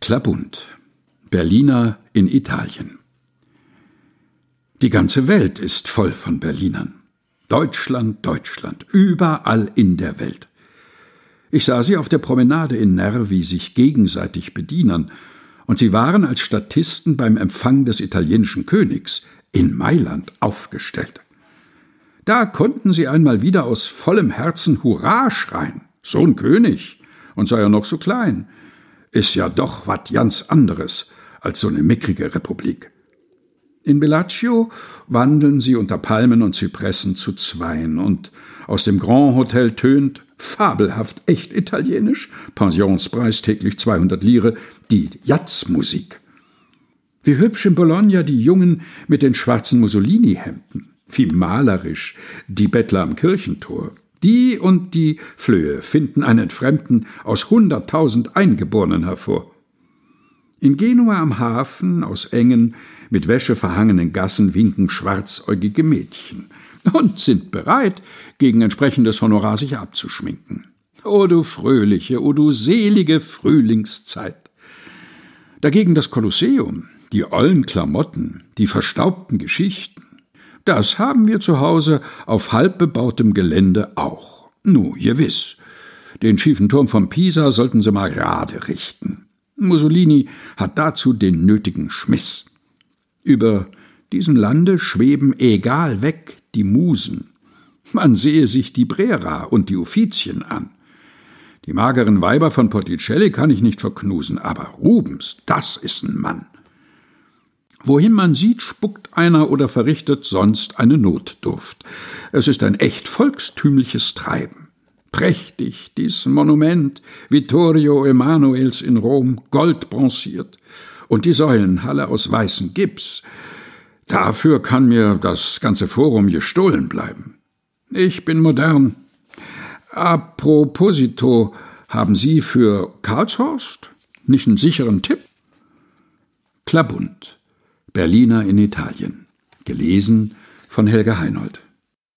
Klabund Berliner in Italien Die ganze Welt ist voll von Berlinern. Deutschland, Deutschland, überall in der Welt. Ich sah sie auf der Promenade in Nervi sich gegenseitig bedienen, und sie waren als Statisten beim Empfang des italienischen Königs in Mailand aufgestellt. Da konnten sie einmal wieder aus vollem Herzen Hurra schreien. So ein König, und sei er noch so klein, ist ja doch wat ganz anderes als so eine mickrige Republik. In Bellaccio wandeln sie unter Palmen und Zypressen zu zweien, und aus dem Grand Hotel tönt, fabelhaft echt italienisch, Pensionspreis täglich 200 Lire, die Jazzmusik. Wie hübsch in Bologna die Jungen mit den schwarzen Mussolini-Hemden, wie malerisch die Bettler am Kirchentor. Die und die Flöhe finden einen Fremden aus hunderttausend Eingeborenen hervor. In Genua am Hafen, aus engen, mit Wäsche verhangenen Gassen winken schwarzäugige Mädchen und sind bereit, gegen entsprechendes Honorar sich abzuschminken. O du fröhliche, o du selige Frühlingszeit! Dagegen das Kolosseum, die ollen Klamotten, die verstaubten Geschichten, das haben wir zu Hause auf halbbebautem Gelände auch. Nu, gewiss. Den schiefen Turm von Pisa sollten sie mal gerade richten. Mussolini hat dazu den nötigen Schmiss. Über diesem Lande schweben egal weg die Musen. Man sehe sich die Brera und die Uffizien an. Die mageren Weiber von Botticelli kann ich nicht verknusen, aber Rubens, das ist ein Mann. Wohin man sieht, spuckt einer oder verrichtet sonst eine Notdurft. Es ist ein echt volkstümliches Treiben. Prächtig, dies Monument Vittorio Emanuels in Rom, goldbronziert. Und die Säulenhalle aus weißem Gips. Dafür kann mir das ganze Forum gestohlen bleiben. Ich bin modern. Aproposito, haben Sie für Karlshorst nicht einen sicheren Tipp? Klabund, Berliner in Italien. Gelesen von Helga Heinold.